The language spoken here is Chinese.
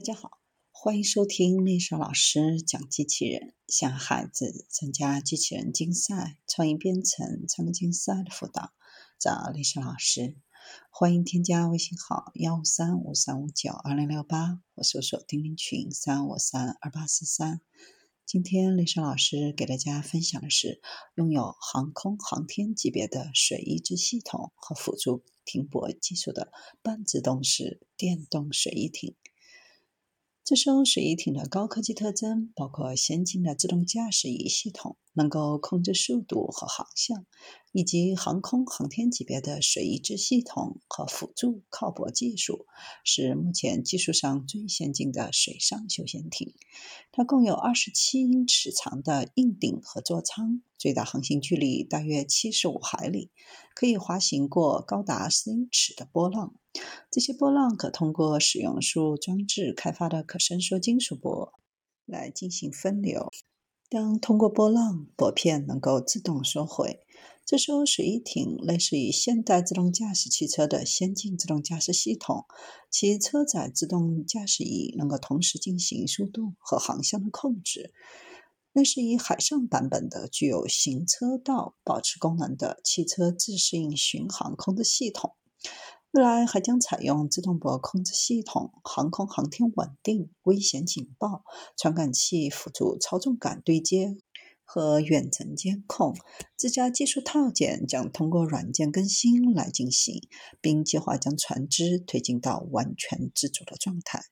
大家好，欢迎收听丽莎老师讲机器人，向孩子参加机器人竞赛、创意编程、创客竞赛的辅导，找丽莎老师。欢迎添加微信号幺五三五三五九二零六八，或搜索钉钉群三五三二八四三。今天丽莎老师给大家分享的是拥有航空航天级别的水抑制系统和辅助停泊技术的半自动式电动水翼艇。这艘水翼艇的高科技特征包括先进的自动驾驶仪系统，能够控制速度和航向，以及航空航天级别的水抑制系统和辅助靠泊技术，是目前技术上最先进的水上休闲艇。它共有二十七英尺长的硬顶和座舱，最大航行距离大约七十五海里，可以滑行过高达四英尺的波浪。这些波浪可通过使用输入装置开发的可伸缩金属箔来进行分流。当通过波浪，箔片能够自动收回。这艘水翼艇类似于现代自动驾驶汽车的先进自动驾驶系统，其车载自动驾驶仪能够同时进行速度和航向的控制。类似于海上版本的具有行车道保持功能的汽车自适应巡航控制系统。未来还将采用自动泊控制系统、航空航天稳定、危险警报、传感器辅助操纵杆对接和远程监控。自家技术套件将通过软件更新来进行，并计划将船只推进到完全自主的状态。